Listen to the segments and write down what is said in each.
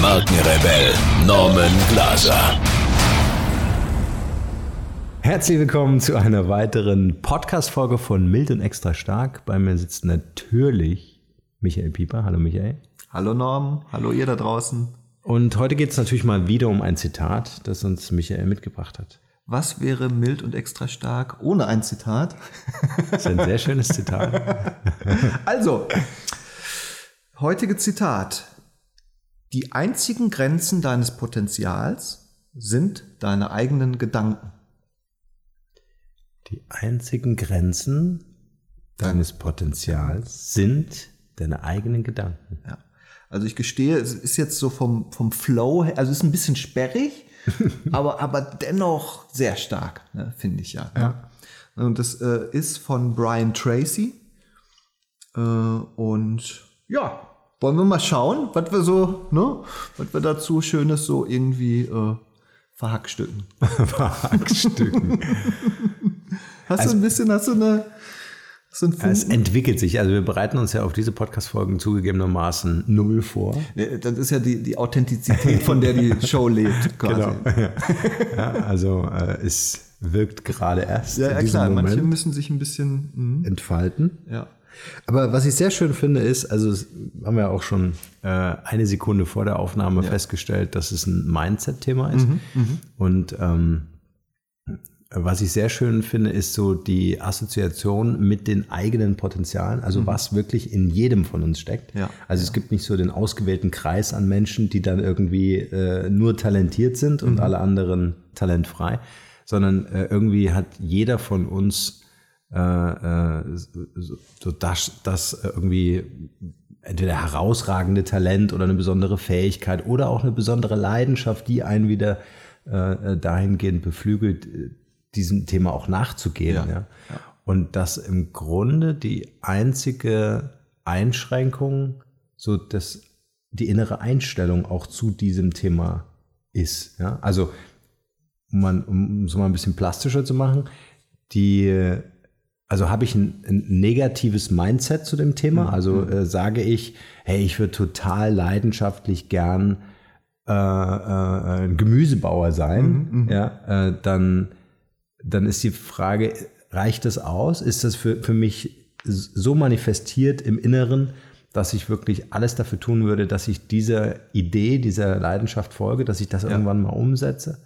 Markenrebell Norman Glaser. Herzlich willkommen zu einer weiteren Podcast-Folge von Mild und Extra Stark. Bei mir sitzt natürlich Michael Pieper. Hallo Michael. Hallo Norm, hallo ihr da draußen. Und heute geht es natürlich mal wieder um ein Zitat, das uns Michael mitgebracht hat. Was wäre mild und extra stark ohne ein Zitat? Das ist ein sehr schönes Zitat. Also, heutige Zitat. Die einzigen Grenzen deines Potenzials sind deine eigenen Gedanken. Die einzigen Grenzen deines Potenzials sind deine eigenen Gedanken. Ja. Also ich gestehe, es ist jetzt so vom, vom Flow, her- also es ist ein bisschen sperrig, aber, aber dennoch sehr stark, ne, finde ich ja. Ja. Und das äh, ist von Brian Tracy. Äh, und ja, wollen wir mal schauen, was wir so, ne, was wir dazu Schönes so irgendwie äh, verhackstücken. Verhackstücken. Hast du ein bisschen, hast du eine, hast du einen Es Funken? entwickelt sich. Also wir bereiten uns ja auf diese Podcast-Folgen zugegebenermaßen null vor. Das ist ja die, die Authentizität, von der die Show lebt, quasi. Ja. ja, also äh, es wirkt gerade erst Ja, in ja klar, manche Moment müssen sich ein bisschen, mhm. entfalten. ja. Aber was ich sehr schön finde, ist, also haben wir auch schon äh, eine Sekunde vor der Aufnahme festgestellt, dass es ein Mindset-Thema ist. Und ähm, was ich sehr schön finde, ist so die Assoziation mit den eigenen Potenzialen, also was wirklich in jedem von uns steckt. Ja. Also es gibt nicht so den ausgewählten Kreis an Menschen, die dann irgendwie äh, nur talentiert sind und alle anderen talentfrei, sondern äh, irgendwie hat jeder von uns äh, äh, so, das, das irgendwie entweder herausragende Talent oder eine besondere Fähigkeit oder auch eine besondere Leidenschaft, die einen wieder äh, dahingehend beflügelt, äh, diesem Thema auch nachzugehen. Ja. Ja. Und dass im Grunde die einzige Einschränkung so das, die innere Einstellung auch zu diesem Thema ist. Ja? Also um, man, um so mal ein bisschen plastischer zu machen, die, also habe ich ein, ein negatives Mindset zu dem Thema, also äh, sage ich, hey, ich würde total leidenschaftlich gern äh, äh, ein Gemüsebauer sein, ja, äh, dann, dann ist die Frage, reicht das aus? Ist das für, für mich so manifestiert im Inneren, dass ich wirklich alles dafür tun würde, dass ich dieser Idee, dieser Leidenschaft folge, dass ich das irgendwann mal umsetze?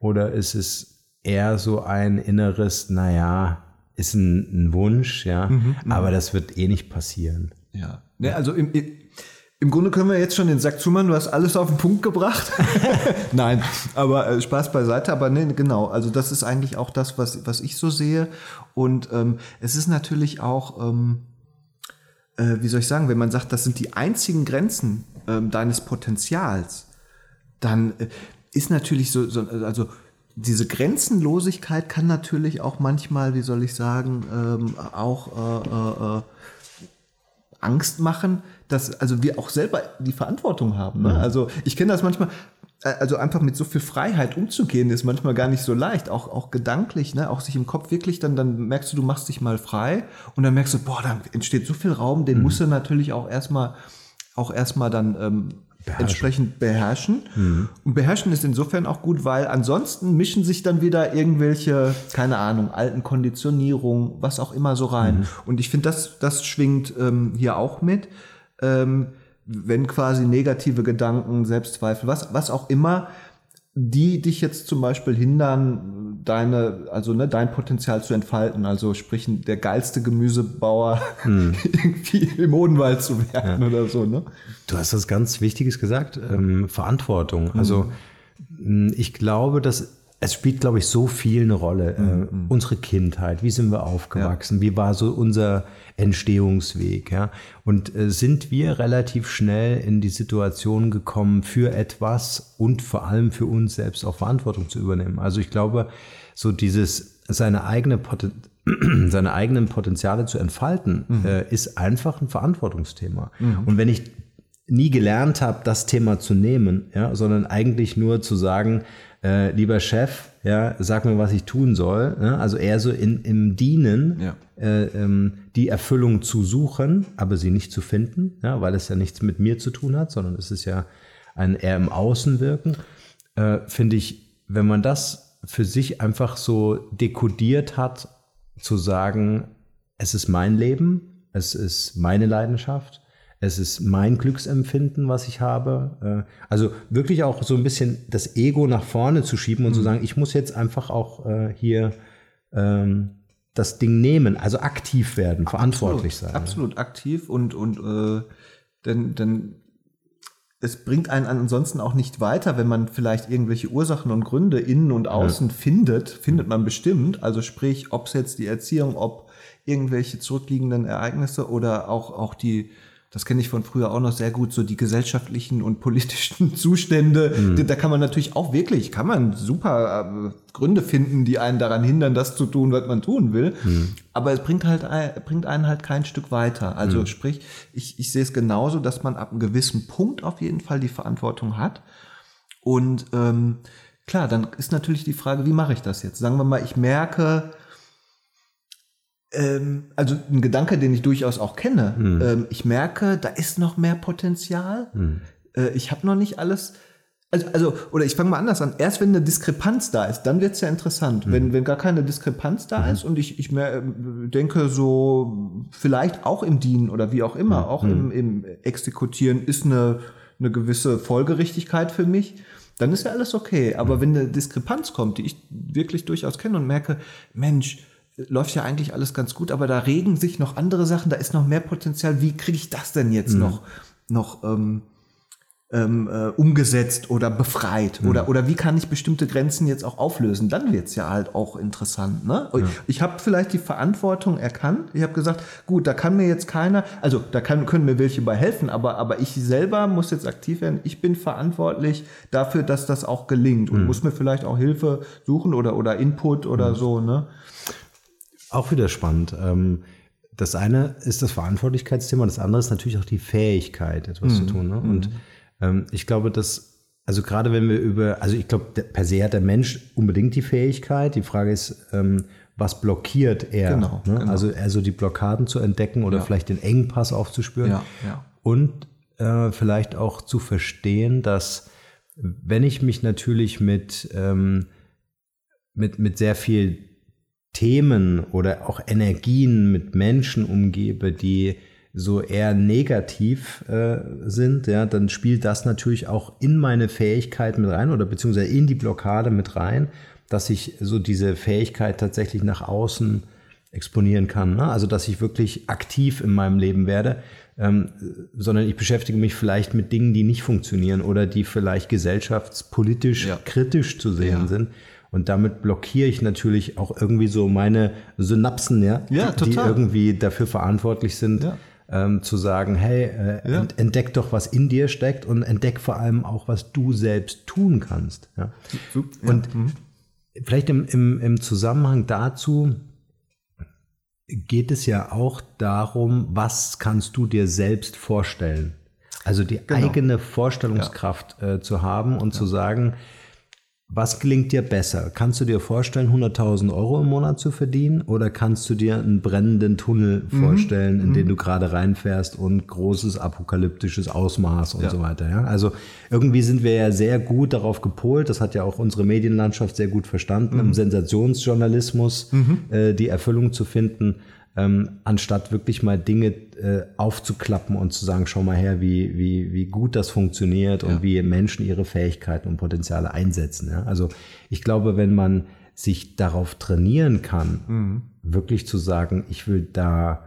Oder ist es eher so ein inneres, naja, ist ein, ein Wunsch, ja, aber das wird eh nicht passieren. Ja. Ne, also im, im, im Grunde können wir jetzt schon den Sack zumachen, du hast alles auf den Punkt gebracht. Nein, aber äh, Spaß beiseite, aber nee, genau, also das ist eigentlich auch das, was, was ich so sehe. Und ähm, es ist natürlich auch, ähm, äh, wie soll ich sagen, wenn man sagt, das sind die einzigen Grenzen ähm, deines Potenzials, dann äh, ist natürlich so, so, also diese Grenzenlosigkeit kann natürlich auch manchmal, wie soll ich sagen, ähm, auch äh, äh, äh, Angst machen, dass also wir auch selber die Verantwortung haben. Ne? Also ich kenne das manchmal, äh, also einfach mit so viel Freiheit umzugehen, ist manchmal gar nicht so leicht, auch, auch gedanklich, ne? auch sich im Kopf wirklich, dann, dann merkst du, du machst dich mal frei und dann merkst du, boah, da entsteht so viel Raum, den musst du natürlich auch erstmal auch erstmal dann ähm, entsprechend beherrschen. Und beherrschen ist insofern auch gut, weil ansonsten mischen sich dann wieder irgendwelche, keine Ahnung, alten Konditionierungen, was auch immer so rein. Und ich finde, das, das schwingt ähm, hier auch mit. Ähm, wenn quasi negative Gedanken, Selbstzweifel, was, was auch immer, die dich jetzt zum Beispiel hindern, deine, also ne, dein Potenzial zu entfalten, also sprich der geilste Gemüsebauer irgendwie im Odenwald zu werden oder so, ne? Du hast was ganz Wichtiges gesagt, ähm, Verantwortung. Also mh, ich glaube, dass es spielt, glaube ich, so viel eine Rolle. Mhm. Äh, unsere Kindheit, wie sind wir aufgewachsen, wie war so unser Entstehungsweg, ja? Und äh, sind wir relativ schnell in die Situation gekommen, für etwas und vor allem für uns selbst auch Verantwortung zu übernehmen. Also ich glaube, so dieses seine eigene Poten seine eigenen Potenziale zu entfalten, äh, ist einfach ein Verantwortungsthema. Und wenn ich nie gelernt habe, das Thema zu nehmen, ja, sondern eigentlich nur zu sagen, äh, lieber Chef, ja, sag mir, was ich tun soll. Ne? Also eher so in, im Dienen Ja. äh, ähm, die Erfüllung zu suchen, aber sie nicht zu finden, ja, weil es ja nichts mit mir zu tun hat, sondern es ist ja ein eher im Außenwirken. Äh, Finde ich, wenn man das für sich einfach so dekodiert hat, zu sagen, es ist mein Leben, es ist meine Leidenschaft, es ist mein Glücksempfinden, was ich habe. Äh, Also wirklich auch so ein bisschen das Ego nach vorne zu schieben und zu sagen, ich muss jetzt einfach auch äh, hier ähm, das Ding nehmen, also aktiv werden, verantwortlich sein. Absolut aktiv und, und äh, denn, denn es bringt einen ansonsten auch nicht weiter, wenn man vielleicht irgendwelche Ursachen und Gründe innen und außen findet, findet man bestimmt. Also sprich, ob es jetzt die Erziehung, ob irgendwelche zurückliegenden Ereignisse oder auch, auch die, das kenne ich von früher auch noch sehr gut, so die gesellschaftlichen und politischen Zustände. Da- Da kann man natürlich auch wirklich, kann man super äh, Gründe finden, die einen daran hindern, das zu tun, was man tun will. Aber es bringt halt, bringt einen halt kein Stück weiter. Also sprich, ich, ich sehe es genauso, dass man ab einem gewissen Punkt auf jeden Fall die Verantwortung hat. Und ähm, klar, dann ist natürlich die Frage, wie mache ich das jetzt? Sagen wir mal, ich merke, ähm, also ein Gedanke, den ich durchaus auch kenne. Ähm, ich merke, da ist noch mehr Potenzial. Äh, ich habe noch nicht alles. Also, also, oder ich fange mal anders an. Erst wenn eine Diskrepanz da ist, dann wird's ja interessant. Wenn, wenn gar keine Diskrepanz da ist und ich, ich mehr, äh, denke, so vielleicht auch im Dienen oder wie auch immer, auch im, im Exekutieren ist eine, eine gewisse Folgerichtigkeit für mich, dann ist ja alles okay. Aber wenn eine Diskrepanz kommt, die ich wirklich durchaus kenne und merke, Mensch, läuft ja eigentlich alles ganz gut, aber da regen sich noch andere Sachen, da ist noch mehr Potenzial. Wie kriege ich das denn jetzt noch, noch ähm, ähm, äh, umgesetzt oder befreit? Oder, oder wie kann ich bestimmte Grenzen jetzt auch auflösen? Dann wird's ja halt auch interessant. Ne? Ich habe vielleicht die Verantwortung erkannt. Ich habe gesagt, gut, da kann mir jetzt keiner, also da kann, können mir welche bei helfen, aber, aber ich selber muss jetzt aktiv werden. Ich bin verantwortlich dafür, dass das auch gelingt und muss mir vielleicht auch Hilfe suchen oder, oder Input oder so. Ne? Auch wieder spannend. Ähm, Das eine ist das Verantwortlichkeitsthema, das andere ist natürlich auch die Fähigkeit, etwas zu tun. Ne? Und ähm, ich glaube, dass, also gerade wenn wir über, also ich glaube, per se hat der Mensch unbedingt die Fähigkeit. Die Frage ist, ähm, was blockiert er? Genau, ne? genau. Also, also die Blockaden zu entdecken oder Ja. vielleicht den Engpass aufzuspüren. Ja, ja. Und äh, vielleicht auch zu verstehen, dass wenn ich mich natürlich mit, ähm, mit, mit sehr viel Themen oder auch Energien mit Menschen umgebe, die so eher negativ äh, sind, ja, dann spielt das natürlich auch in meine Fähigkeit mit rein oder beziehungsweise in die Blockade mit rein, dass ich so diese Fähigkeit tatsächlich nach außen exponieren kann. Ne? Also dass ich wirklich aktiv in meinem Leben werde, ähm, sondern ich beschäftige mich vielleicht mit Dingen, die nicht funktionieren oder die vielleicht gesellschaftspolitisch Ja. kritisch zu sehen Ja. sind. Und damit blockiere ich natürlich auch irgendwie so meine Synapsen, ja, Ja, die total. irgendwie dafür verantwortlich sind, Ja. ähm, zu sagen, hey, äh, Ja. ent entdeck doch, was in dir steckt und entdeck vor allem auch, was du selbst tun kannst. Ja. Und vielleicht im, im, im Zusammenhang dazu geht es ja auch darum, was kannst du dir selbst vorstellen? Also die Genau. eigene Vorstellungskraft äh, zu haben und zu sagen, was gelingt dir besser? Kannst du dir vorstellen, 100.000 Euro im Monat zu verdienen oder kannst du dir einen brennenden Tunnel Mhm. vorstellen, in den du gerade reinfährst und großes apokalyptisches Ausmaß und Ja. so weiter? Ja? Also irgendwie sind wir ja sehr gut darauf gepolt, das hat ja auch unsere Medienlandschaft sehr gut verstanden, Mhm. im Sensationsjournalismus äh, die Erfüllung zu finden, ähm, anstatt wirklich mal Dinge äh, aufzuklappen und zu sagen, schau mal her, wie, wie, wie gut das funktioniert und wie Menschen ihre Fähigkeiten und Potenziale einsetzen. Ja? Also ich glaube, wenn man sich darauf trainieren kann, wirklich zu sagen, ich will da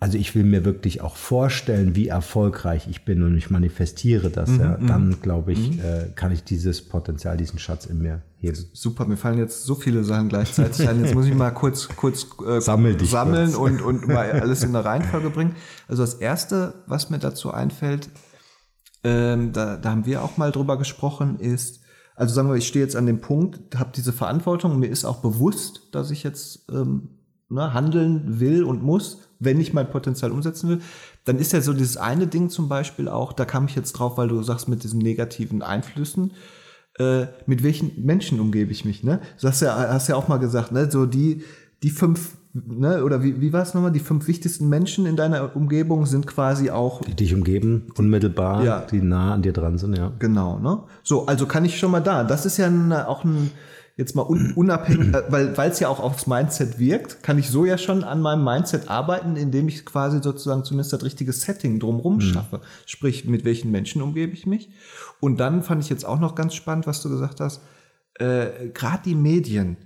also ich will mir wirklich auch vorstellen, wie erfolgreich ich bin und ich manifestiere das, mhm, ja, dann glaube ich, mhm. äh, kann ich dieses Potenzial, diesen Schatz in mir heben. Super, mir fallen jetzt so viele Sachen gleichzeitig ein. Jetzt muss ich mal kurz, kurz äh, Sammel sammeln kurz. Und, und mal alles in eine Reihenfolge bringen. Also das Erste, was mir dazu einfällt, ähm, da, da haben wir auch mal drüber gesprochen, ist, also sagen wir, ich stehe jetzt an dem Punkt, habe diese Verantwortung, mir ist auch bewusst, dass ich jetzt ähm, ne, handeln will und muss, wenn ich mein Potenzial umsetzen will, dann ist ja so dieses eine Ding zum Beispiel auch, da kam ich jetzt drauf, weil du sagst mit diesen negativen Einflüssen, äh, mit welchen Menschen umgebe ich mich, ne? Du hast ja, hast ja auch mal gesagt, ne, so die, die fünf, ne, oder wie, wie war es nochmal? Die fünf wichtigsten Menschen in deiner Umgebung sind quasi auch. Die dich umgeben, unmittelbar, ja. die nah an dir dran sind, ja. Genau, ne? So, also kann ich schon mal da. Das ist ja ein, auch ein, jetzt mal unabhängig, äh, weil weil es ja auch aufs Mindset wirkt, kann ich so ja schon an meinem Mindset arbeiten, indem ich quasi sozusagen zumindest das richtige Setting drumherum mhm. schaffe. Sprich, mit welchen Menschen umgebe ich mich. Und dann fand ich jetzt auch noch ganz spannend, was du gesagt hast, äh, gerade die Medien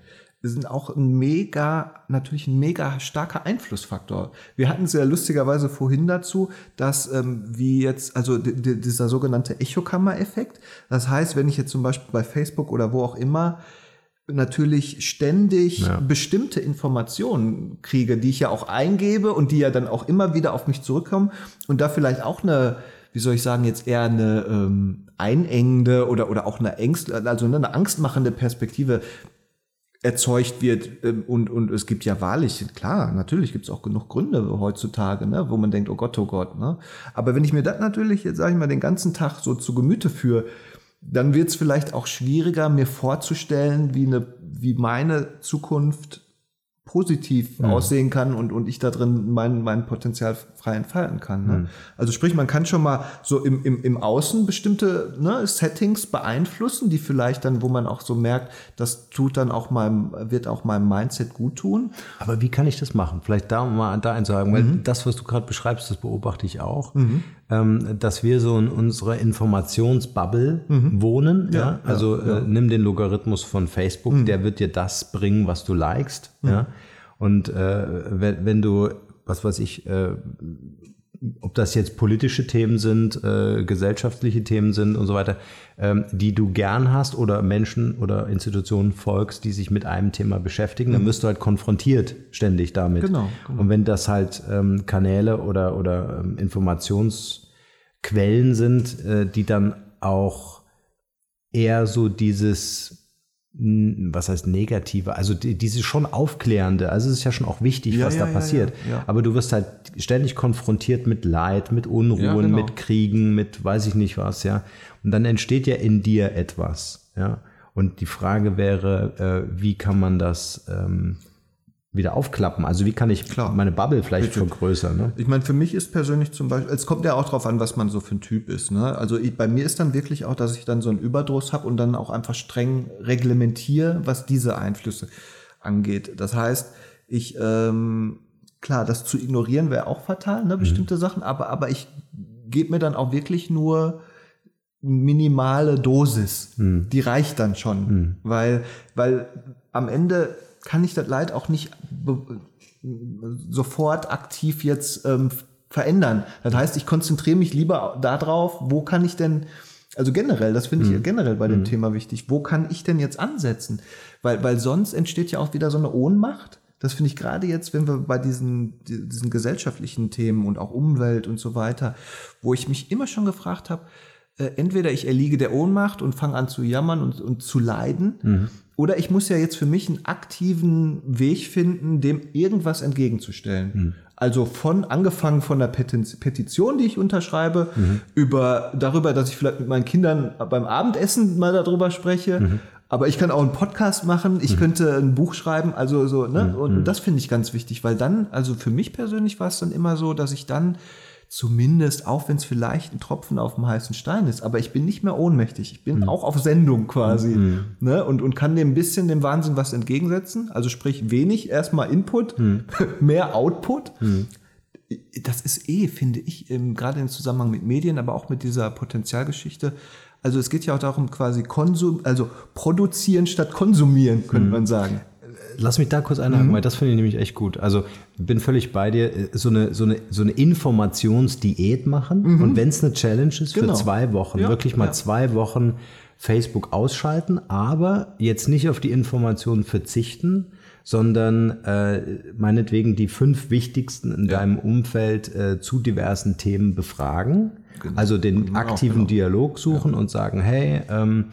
sind auch ein mega, natürlich ein mega starker Einflussfaktor. Wir hatten es ja lustigerweise vorhin dazu, dass ähm, wie jetzt, also dieser sogenannte Echokammer-Effekt. Das heißt, wenn ich jetzt zum Beispiel bei Facebook oder wo auch immer natürlich ständig ja. bestimmte Informationen kriege, die ich ja auch eingebe und die ja dann auch immer wieder auf mich zurückkommen und da vielleicht auch eine, wie soll ich sagen, jetzt eher eine ähm, einengende oder, oder auch eine Ängst, also eine angstmachende Perspektive erzeugt wird ähm, und, und es gibt ja wahrlich, klar, natürlich gibt es auch genug Gründe heutzutage, ne, wo man denkt, oh Gott, oh Gott. Ne? Aber wenn ich mir das natürlich, jetzt sage ich mal, den ganzen Tag so zu Gemüte führe, dann wird es vielleicht auch schwieriger, mir vorzustellen, wie, eine, wie meine Zukunft positiv mhm. aussehen kann und, und ich da drin mein, mein Potenzial frei entfalten kann. Ne? Mhm. Also sprich, man kann schon mal so im, im, im Außen bestimmte ne, Settings beeinflussen, die vielleicht dann, wo man auch so merkt, das tut dann auch meinem, wird auch meinem Mindset gut tun. Aber wie kann ich das machen? Vielleicht da mal da einzuhaken, mhm. weil das, was du gerade beschreibst, das beobachte ich auch. Ähm, dass wir so in unserer Informationsbubble mhm. wohnen. Ja, ja? Also ja. Äh, nimm den Logarithmus von Facebook, mhm. der wird dir das bringen, was du likest. Mhm. Ja? Und äh, wenn, wenn du, was weiß ich, äh, ob das jetzt politische Themen sind, äh, gesellschaftliche Themen sind und so weiter, ähm, die du gern hast oder Menschen oder Institutionen folgst, die sich mit einem Thema beschäftigen, dann wirst du halt konfrontiert ständig damit. Genau, genau. Und wenn das halt ähm, Kanäle oder, oder ähm, Informationsquellen sind, äh, die dann auch eher so dieses was heißt negative, also die, diese schon aufklärende, also es ist ja schon auch wichtig, ja, was ja, da passiert. Ja, Aber du wirst halt ständig konfrontiert mit Leid, mit Unruhen, genau. mit Kriegen, mit weiß ich nicht was, ja. Und dann entsteht ja in dir etwas, ja. Und die Frage wäre, äh, wie kann man das ähm, wieder aufklappen? Also wie kann ich Klar. meine Bubble vielleicht Bitte. vergrößern? Ne? Ich meine, für mich ist persönlich zum Beispiel, es kommt ja auch darauf an, was man so für ein Typ ist. Ne? Also ich, bei mir ist dann wirklich auch, dass ich dann so einen Überdruss habe und dann auch einfach streng reglementiere, was diese Einflüsse angeht. Das heißt, ich, ähm, klar, das zu ignorieren wäre auch fatal, ne? bestimmte mhm. Sachen, aber, aber ich gebe mir dann auch wirklich nur minimale Dosis. Mhm. Die reicht dann schon, mhm. weil, weil am Ende kann ich das Leid auch nicht sofort aktiv jetzt ähm, verändern. Das heißt, ich konzentriere mich lieber darauf, wo kann ich denn, also generell, das finde ich mhm. generell bei dem mhm. Thema wichtig, wo kann ich denn jetzt ansetzen? Weil, weil sonst entsteht ja auch wieder so eine Ohnmacht. Das finde ich gerade jetzt, wenn wir bei diesen, diesen gesellschaftlichen Themen und auch Umwelt und so weiter, wo ich mich immer schon gefragt habe, äh, entweder ich erliege der Ohnmacht und fange an zu jammern und, und zu leiden, mhm. Oder ich muss ja jetzt für mich einen aktiven Weg finden, dem irgendwas entgegenzustellen. Mhm. Also von angefangen von der Petition, die ich unterschreibe, mhm. über darüber, dass ich vielleicht mit meinen Kindern beim Abendessen mal darüber spreche. Mhm. Aber ich kann auch einen Podcast machen, ich mhm. könnte ein Buch schreiben, also so, ne? Mhm. Und mhm. das finde ich ganz wichtig, weil dann, also für mich persönlich war es dann immer so, dass ich dann zumindest, auch wenn es vielleicht ein Tropfen auf dem heißen Stein ist, aber ich bin nicht mehr ohnmächtig. Ich bin mhm. auch auf Sendung quasi mhm. ne? und, und kann dem ein bisschen dem Wahnsinn was entgegensetzen. Also sprich wenig erstmal Input, mhm. mehr Output. Mhm. Das ist eh, finde ich, gerade im Zusammenhang mit Medien, aber auch mit dieser Potenzialgeschichte. Also es geht ja auch darum, quasi Konsum, also produzieren statt konsumieren, könnte mhm. man sagen lass mich da kurz einhaken, weil das finde ich nämlich echt gut. Also bin völlig bei dir. So eine, so eine, so eine Informationsdiät machen und wenn es eine Challenge ist Genau. für zwei Wochen, Ja, wirklich mal ja. zwei Wochen Facebook ausschalten, aber jetzt nicht auf die Informationen verzichten, sondern äh, meinetwegen die fünf wichtigsten in deinem Umfeld äh, zu diversen Themen befragen. Also den aktiven Dialog suchen und sagen, hey, ähm,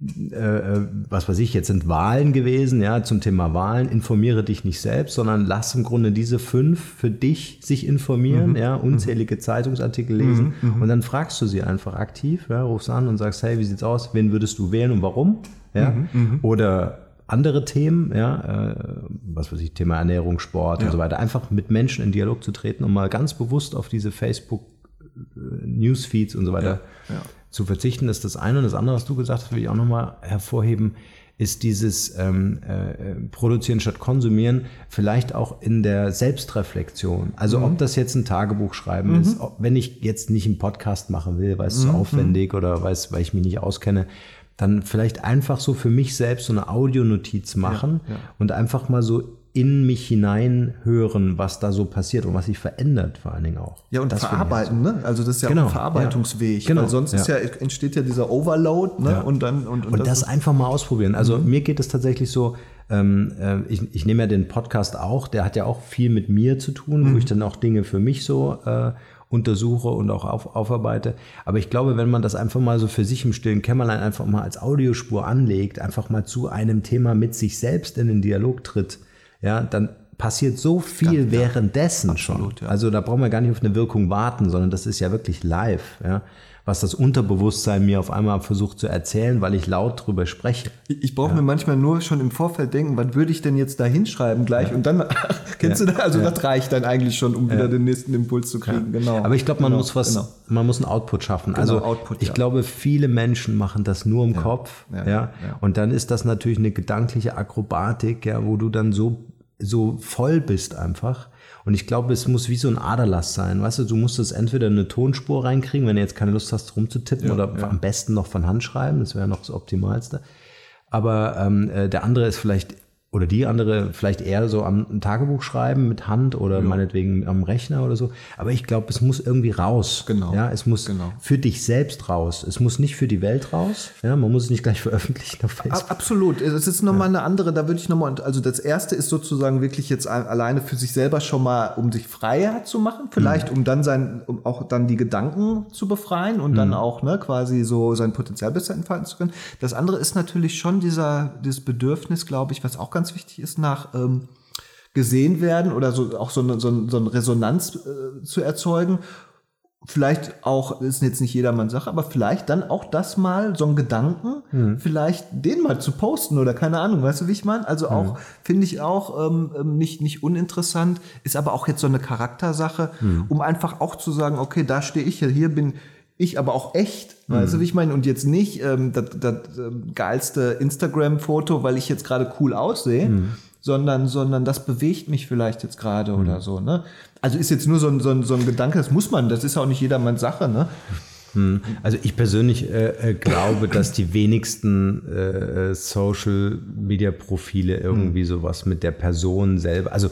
äh, was weiß ich, jetzt sind Wahlen gewesen, ja, zum Thema Wahlen, informiere dich nicht selbst, sondern lass im Grunde diese fünf für dich sich informieren, ja, unzählige Zeitungsartikel lesen und dann fragst du sie einfach aktiv, ja, rufst an und sagst, hey, wie sieht's aus, wen würdest du wählen und warum, ja, oder andere Themen, ja, äh, was weiß ich, Thema Ernährung, Sport und so weiter, einfach mit Menschen in Dialog zu treten, um mal ganz bewusst auf diese Facebook Newsfeeds und so weiter zu verzichten, ist das eine. Und das andere, was du gesagt hast, will ich auch nochmal hervorheben, ist dieses ähm, äh, Produzieren statt Konsumieren, vielleicht auch in der Selbstreflexion. Also ob das jetzt ein Tagebuch schreiben ist, ob, wenn ich jetzt nicht einen Podcast machen will, weil es zu aufwendig oder weil, ich mich nicht auskenne, dann vielleicht einfach so für mich selbst so eine Audionotiz machen und einfach mal so in mich hinein hören, was da so passiert und was sich verändert vor allen Dingen auch. Ja, und Das verarbeiten, ne? Also das ist ja Genau, auch ein Verarbeitungsweg. ja. Genau, Weil sonst ja, ja. entsteht ja dieser Overload, ne? Und dann und, Und das, ist- einfach mal ausprobieren. Also mir geht es tatsächlich so, ähm, äh, ich, ich nehme ja den Podcast auch, der hat ja auch viel mit mir zu tun, wo ich dann auch Dinge für mich so äh, untersuche und auch auf, aufarbeite. Aber ich glaube, wenn man das einfach mal so für sich im stillen Kämmerlein einfach mal als Audiospur anlegt, einfach mal zu einem Thema mit sich selbst in den Dialog tritt, ja, dann passiert so viel währenddessen schon. Also da brauchen wir gar nicht auf eine Wirkung warten, sondern das ist ja wirklich live, ja, was das Unterbewusstsein mir auf einmal versucht zu erzählen, weil ich laut drüber spreche. Ich, ich brauche mir manchmal nur schon im Vorfeld denken, was würde ich denn jetzt da hinschreiben gleich? Und dann, kennst du das? Also das reicht dann eigentlich schon, um wieder den nächsten Impuls zu kriegen. Genau. Aber ich glaube, man Genau, muss was, Genau. man muss einen Output schaffen. also Output, ich ja. glaube, viele Menschen machen das nur im Kopf, ja, ja, ja. Und dann ist das natürlich eine gedankliche Akrobatik, ja, wo du dann so so voll bist einfach. Und ich glaube, es muss wie so ein Aderlass sein. Weißt du, du musst es entweder in eine Tonspur reinkriegen, wenn du jetzt keine Lust hast, rumzutippen oder am besten noch von Hand schreiben. Das wäre noch das Optimalste. Aber ähm, äh, der andere ist vielleicht, oder die andere vielleicht eher so am Tagebuch schreiben mit Hand oder meinetwegen am Rechner oder so. Aber ich glaube, es muss irgendwie raus. Genau. Ja, es muss Genau. für dich selbst raus. Es muss nicht für die Welt raus. Ja, man muss es nicht gleich veröffentlichen auf Facebook. Ab- Absolut. Es ist nochmal eine andere, da würde ich nochmal, also das erste ist sozusagen wirklich jetzt alleine für sich selber schon mal, um sich freier zu machen, vielleicht um dann sein, um auch dann die Gedanken zu befreien und dann auch ne, quasi so sein Potenzial besser entfalten zu können. Das andere ist natürlich schon dieser, dieses Bedürfnis, glaube ich, was auch ganz wichtig ist, nach ähm, gesehen werden oder so auch so eine, so eine, so eine Resonanz äh, zu erzeugen. Vielleicht auch, ist jetzt nicht jedermanns Sache, aber vielleicht dann auch das mal, so einen Gedanken, vielleicht den mal zu posten oder keine Ahnung, weißt du, wie ich meine? Also auch, finde ich auch ähm, ähm, nicht, nicht uninteressant, ist aber auch jetzt so eine Charaktersache, um einfach auch zu sagen, okay, da stehe ich ja, hier bin ich aber auch echt, weißt du, wie ich meine? Und jetzt nicht ähm, das, das ähm, geilste Instagram-Foto, weil ich jetzt gerade cool aussehe, sondern, sondern das bewegt mich vielleicht jetzt gerade oder so, ne? Also ist jetzt nur so ein, so, ein, so ein Gedanke, das muss man, das ist auch nicht jedermanns Sache, ne? Also ich persönlich äh, äh, glaube, dass die wenigsten äh, Social Media Profile irgendwie sowas mit der Person selber, also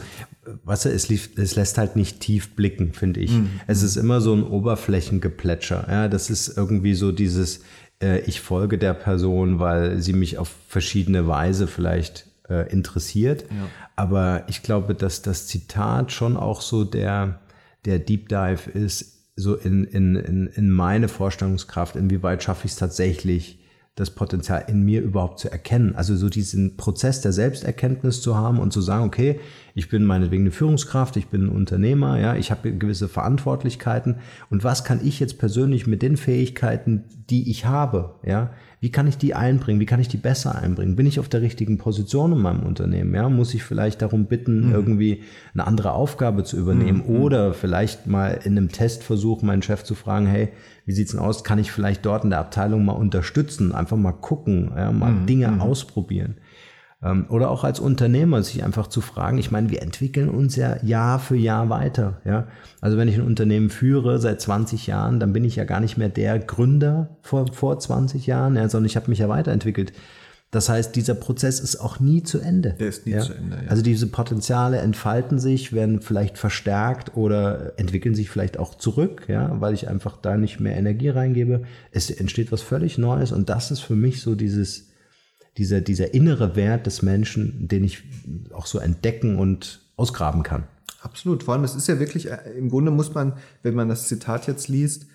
was es, lief- es lässt halt nicht tief blicken, finde ich. Es ist immer so ein Oberflächengeplätscher. Ja, das ist irgendwie so dieses, äh, ich folge der Person, weil sie mich auf verschiedene Weise vielleicht äh, interessiert. Aber ich glaube, dass das Zitat schon auch so der, der Deep Dive ist, so in, in, in, in meine Vorstellungskraft, inwieweit schaffe ich es tatsächlich, das Potenzial in mir überhaupt zu erkennen. Also so diesen Prozess der Selbsterkenntnis zu haben und zu sagen, okay, ich bin meinetwegen eine Führungskraft, ich bin ein Unternehmer, ja, ich habe gewisse Verantwortlichkeiten und was kann ich jetzt persönlich mit den Fähigkeiten, die ich habe, ja, wie kann ich die einbringen, wie kann ich die besser einbringen? Bin ich auf der richtigen Position in meinem Unternehmen? Ja, muss ich vielleicht darum bitten, irgendwie eine andere Aufgabe zu übernehmen oder vielleicht mal in einem Testversuch meinen Chef zu fragen, hey, wie sieht's denn aus? Kann ich vielleicht dort in der Abteilung mal unterstützen? Einfach mal gucken, ja, mal Dinge ausprobieren. Ähm, Oder auch als Unternehmer sich einfach zu fragen, ich meine, wir entwickeln uns ja Jahr für Jahr weiter. Ja? Also wenn ich ein Unternehmen führe seit 20 Jahren, dann bin ich ja gar nicht mehr der Gründer vor, vor 20 Jahren, ja, sondern ich habe mich ja weiterentwickelt. Das heißt, dieser Prozess ist auch nie zu Ende. Der ist nie ja? zu Ende, ja. Also diese Potenziale entfalten sich, werden vielleicht verstärkt oder entwickeln sich vielleicht auch zurück, ja, weil ich einfach da nicht mehr Energie reingebe. Es entsteht was völlig Neues und das ist für mich so dieses, dieser, dieser innere Wert des Menschen, den ich auch so entdecken und ausgraben kann. Absolut. Vor allem, es ist ja wirklich, äh, im Grunde muss man, wenn man das Zitat jetzt liest,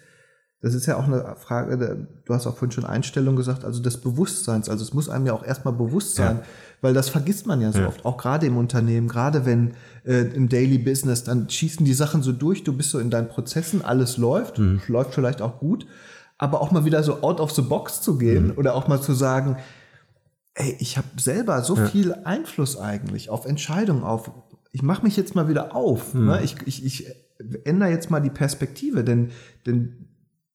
das ist ja auch eine Frage, du hast auch vorhin schon Einstellung gesagt, also des Bewusstseins. Also es muss einem ja auch erstmal bewusst sein, Ja. weil das vergisst man ja so Ja. oft, auch gerade im Unternehmen, gerade wenn äh, im Daily Business, dann schießen die Sachen so durch, du bist so in deinen Prozessen, alles läuft, Mhm. läuft vielleicht auch gut, aber auch mal wieder so out of the box zu Mhm. gehen oder auch mal zu sagen, ey, ich habe selber so viel Einfluss eigentlich auf Entscheidungen, auf, ich mache mich jetzt mal wieder auf, Hm. ne? ich, ich, ich ändere jetzt mal die Perspektive, denn, denn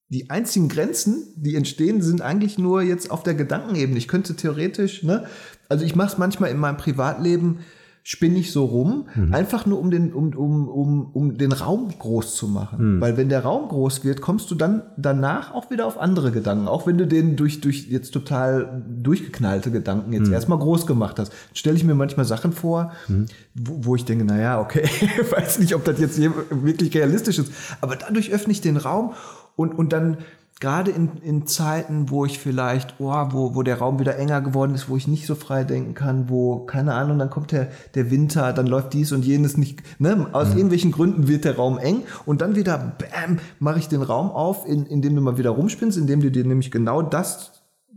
die einzigen Grenzen, die entstehen, sind eigentlich nur jetzt auf der Gedankenebene. Ich könnte theoretisch, ne, also ich mache es manchmal in meinem Privatleben, spinne ich so rum, Mhm. einfach nur um den, um, um, um, um den Raum groß zu machen. Mhm. Weil wenn der Raum groß wird, kommst du dann danach auch wieder auf andere Gedanken. Auch wenn du den durch, durch jetzt total durchgeknallte Gedanken Mhm. jetzt erstmal groß gemacht hast, stelle ich mir manchmal Sachen vor, Mhm. wo, wo ich denke, naja, okay, weiß nicht, ob das jetzt je- wirklich realistisch ist. Aber dadurch öffne ich den Raum und, und dann gerade in, in Zeiten, wo ich vielleicht, oh, wo, wo der Raum wieder enger geworden ist, wo ich nicht so frei denken kann, wo, keine Ahnung, dann kommt der, der Winter, dann läuft dies und jenes nicht, ne, aus irgendwelchen Gründen wird der Raum eng und dann wieder, bam, mache ich den Raum auf, in, indem du mal wieder rumspinnst, indem du dir nämlich genau das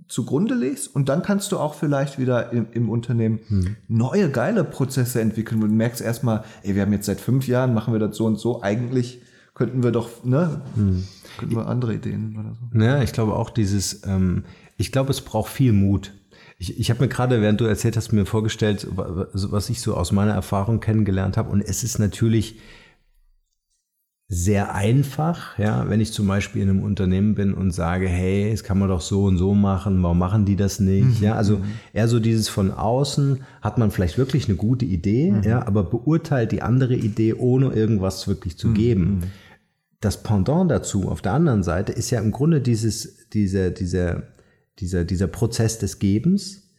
zugrunde legst und dann kannst du auch vielleicht wieder im, im Unternehmen neue geile Prozesse entwickeln und merkst erstmal, ey, wir haben jetzt seit fünf Jahren, machen wir das so und so, eigentlich könnten wir doch, ne, könnten wir andere Ideen oder so. Ja, ich glaube auch dieses, ähm, ich glaube, es braucht viel Mut. Ich, ich habe mir gerade, während du erzählt hast, mir vorgestellt, wa- wa- was ich so aus meiner Erfahrung kennengelernt habe. Und es ist natürlich sehr einfach, ja, wenn ich zum Beispiel in einem Unternehmen bin und sage, hey, das kann man doch so und so machen, warum machen die das nicht? Ja, also eher so dieses von außen hat man vielleicht wirklich eine gute Idee, ja, aber beurteilt die andere Idee, ohne irgendwas wirklich zu geben. Das Pendant dazu auf der anderen Seite ist ja im Grunde dieses, dieser, dieser, dieser, dieser Prozess des Gebens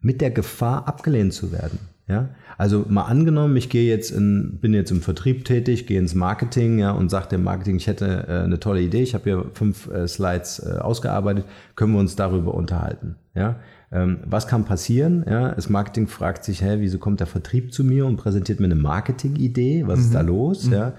mit der Gefahr abgelehnt zu werden. Ja, also mal angenommen, ich gehe jetzt in, bin jetzt im Vertrieb tätig, gehe ins Marketing, ja, und sage dem Marketing, ich hätte äh, eine tolle Idee, ich habe hier fünf äh, Slides äh, ausgearbeitet, können wir uns darüber unterhalten, ja. Ähm, was kann passieren? Ja, das Marketing fragt sich, hä, wieso kommt der Vertrieb zu mir und präsentiert mir eine Marketing-Idee? Was ist da los? Ja,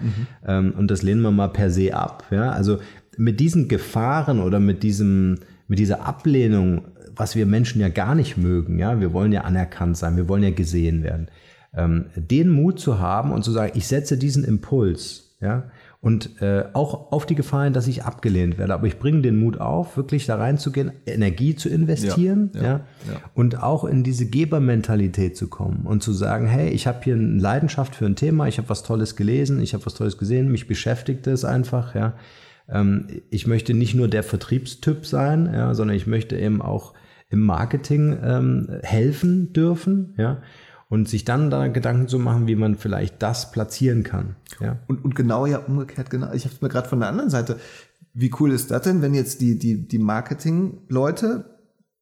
ähm, und das lehnen wir mal per se ab. Ja, also mit diesen Gefahren oder mit diesem, mit dieser Ablehnung, was wir Menschen ja gar nicht mögen, ja, wir wollen ja anerkannt sein, wir wollen ja gesehen werden, ähm, den Mut zu haben und zu sagen, ich setze diesen Impuls, ja, und äh, auch auf die Gefahr hin, dass ich abgelehnt werde, aber ich bringe den Mut auf, wirklich da reinzugehen, Energie zu investieren, ja, Ja, ja, ja. und auch in diese Gebermentalität zu kommen und zu sagen, hey, ich habe hier eine Leidenschaft für ein Thema, ich habe was Tolles gelesen, ich habe was Tolles gesehen, mich beschäftigt es einfach, ja. Ähm, ich möchte nicht nur der Vertriebstyp sein, ja, sondern ich möchte eben auch im Marketing ähm, helfen dürfen, ja. Und sich dann da Gedanken zu machen, wie man vielleicht das platzieren kann. Ja. Und, und genau ja umgekehrt, genau. Ich habe es mir gerade von der anderen Seite. Wie cool ist das denn, wenn jetzt die, die, die Marketing-Leute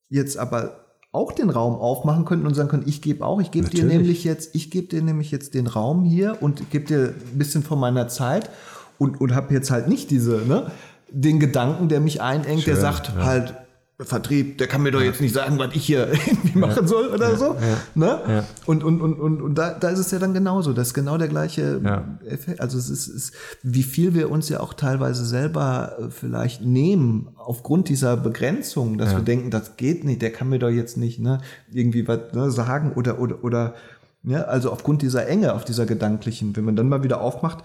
jetzt aber auch den Raum aufmachen könnten und sagen können, ich gebe auch, ich gebe dir nämlich jetzt, ich gebe dir nämlich jetzt den Raum hier und gebe dir ein bisschen von meiner Zeit und, und habe jetzt halt nicht diese, ne, den Gedanken, der mich einengt, der Schön, sagt ja. halt, Vertrieb, der kann mir doch jetzt nicht sagen, was ich hier irgendwie machen soll oder so. Ne? Und, und, und, und, und da, da ist es ja dann genauso. Das ist genau der gleiche. Effekt. Also es ist, ist, wie viel wir uns ja auch teilweise selber äh, vielleicht nehmen aufgrund dieser Begrenzung, dass wir denken, das geht nicht, der kann mir doch jetzt nicht ne, irgendwie was ne, sagen oder, oder, oder ja, also aufgrund dieser Enge, auf dieser gedanklichen, wenn man dann mal wieder aufmacht,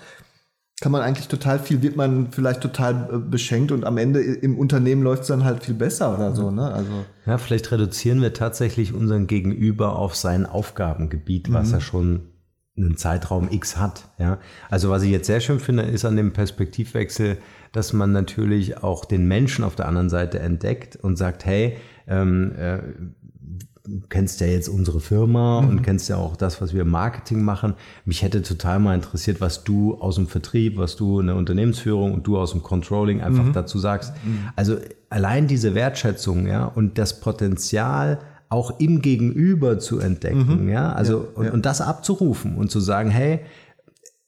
kann man eigentlich total viel, wird man vielleicht total äh, beschenkt und am Ende im Unternehmen läuft es dann halt viel besser oder so, ne? Also Ja, vielleicht reduzieren wir tatsächlich unseren Gegenüber auf sein Aufgabengebiet, was er schon einen Zeitraum X hat. Ja, also was ich jetzt sehr schön finde, ist an dem Perspektivwechsel, dass man natürlich auch den Menschen auf der anderen Seite entdeckt und sagt, hey, ähm, äh, kennst ja jetzt unsere Firma und kennst ja auch das, was wir im Marketing machen. Mich hätte total mal interessiert, was du aus dem Vertrieb, was du in der Unternehmensführung und du aus dem Controlling einfach dazu sagst. Also allein diese Wertschätzung, ja, und das Potenzial auch im Gegenüber zu entdecken, ja, also Ja, und, ja. und das abzurufen und zu sagen, hey,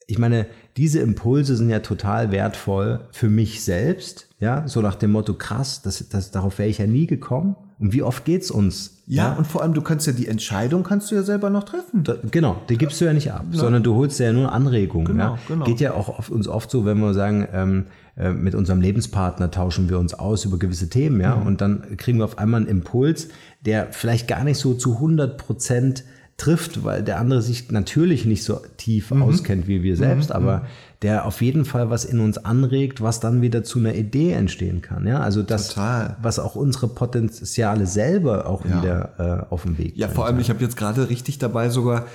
ich meine, diese Impulse sind ja total wertvoll für mich selbst, ja, so nach dem Motto, krass, das, das, darauf wäre ich ja nie gekommen. Und wie oft geht's uns? Ja, und vor allem, du kannst ja die Entscheidung kannst du ja selber noch treffen. Da, genau, die gibst du ja nicht ab, sondern du holst ja nur Anregungen. Genau, ja. genau. Geht ja auch oft, uns oft so, wenn wir sagen, ähm, äh, mit unserem Lebenspartner tauschen wir uns aus über gewisse Themen, ja, und dann kriegen wir auf einmal einen Impuls, der vielleicht gar nicht so zu 100 Prozent trifft, weil der andere sich natürlich nicht so tief Mhm. auskennt wie wir selbst, aber der auf jeden Fall was in uns anregt, was dann wieder zu einer Idee entstehen kann. Ja, also das, Total. was auch unsere Potenziale selber auch wieder äh, auf dem Weg Ja, vor allem, ich habe jetzt gerade richtig dabei sogar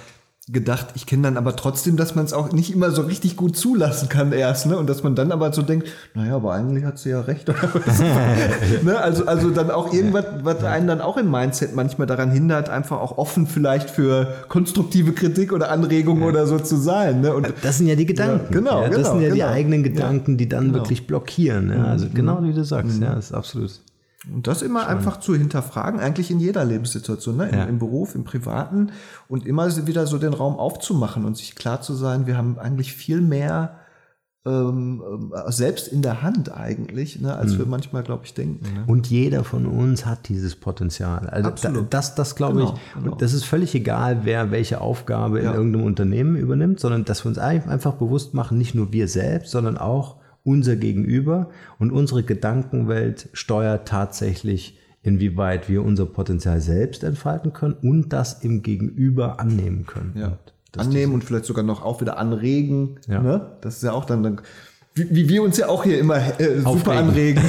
gedacht, ich kenne dann aber trotzdem, dass man es auch nicht immer so richtig gut zulassen kann erst, ne? Und dass man dann aber so denkt, naja, aber eigentlich hat sie ja recht. Ne? Also, also dann auch irgendwas, was einen dann auch im Mindset manchmal daran hindert, einfach auch offen vielleicht für konstruktive Kritik oder Anregungen oder so zu sein. Ne? Und Das sind ja die Gedanken. Ja, genau, ja, Das genau, sind ja die genau. eigenen Gedanken, die dann genau. wirklich blockieren. Ja, also genau wie du sagst, ja, das ist absolut. Und das immer einfach zu hinterfragen, eigentlich in jeder Lebenssituation, ne? Im, Ja. im Beruf, im Privaten und immer wieder so den Raum aufzumachen und sich klar zu sein, wir haben eigentlich viel mehr ähm, ähm, selbst in der Hand eigentlich, ne, Mhm. als wir manchmal, glaube ich, denken. Ne? Und jeder von uns hat dieses Potenzial. Also Absolut. das, das glaube Genau, ich, genau. und das ist völlig egal, wer welche Aufgabe in Ja. irgendeinem Unternehmen übernimmt, sondern dass wir uns ein- einfach bewusst machen, nicht nur wir selbst, sondern auch unser Gegenüber und unsere Gedankenwelt steuert tatsächlich, inwieweit wir unser Potenzial selbst entfalten können und das im Gegenüber annehmen können. Ja. Annehmen und vielleicht sogar noch auch wieder anregen. Ja. Ne? Das ist ja auch dann, dann wie, wie wir uns ja auch hier immer äh, super anregen.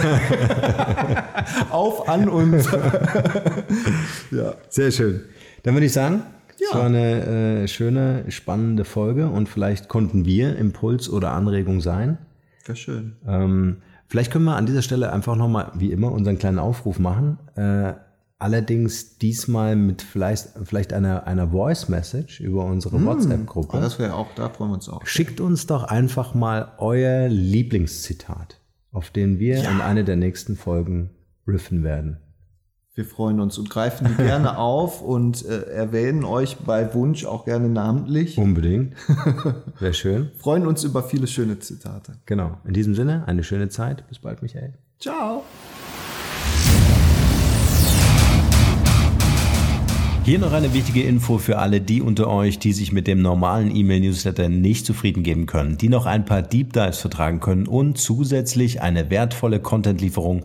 Auf, an und. ja. Sehr schön. Dann würde ich sagen, es Ja. war eine äh, schöne, spannende Folge und vielleicht konnten wir Impuls oder Anregung sein. Wäre schön. Ähm, vielleicht können wir an dieser Stelle einfach nochmal, wie immer, unseren kleinen Aufruf machen. Äh, allerdings diesmal mit vielleicht, vielleicht einer, einer Voice-Message über unsere WhatsApp-Gruppe. Aber das wäre auch, da freuen wir uns auch. Schickt uns doch einfach mal euer Lieblingszitat, auf den wir in einer der nächsten Folgen riffen werden. Wir freuen uns und greifen die gerne auf und äh, erwähnen euch bei Wunsch auch gerne namentlich. Unbedingt. Wäre schön. Freuen uns über viele schöne Zitate. Genau. In diesem Sinne, eine schöne Zeit. Bis bald, Michael. Ciao. Hier noch eine wichtige Info für alle die unter euch, die sich mit dem normalen E-Mail-Newsletter nicht zufrieden geben können, die noch ein paar Deep Dives vertragen können und zusätzlich eine wertvolle Content-Lieferung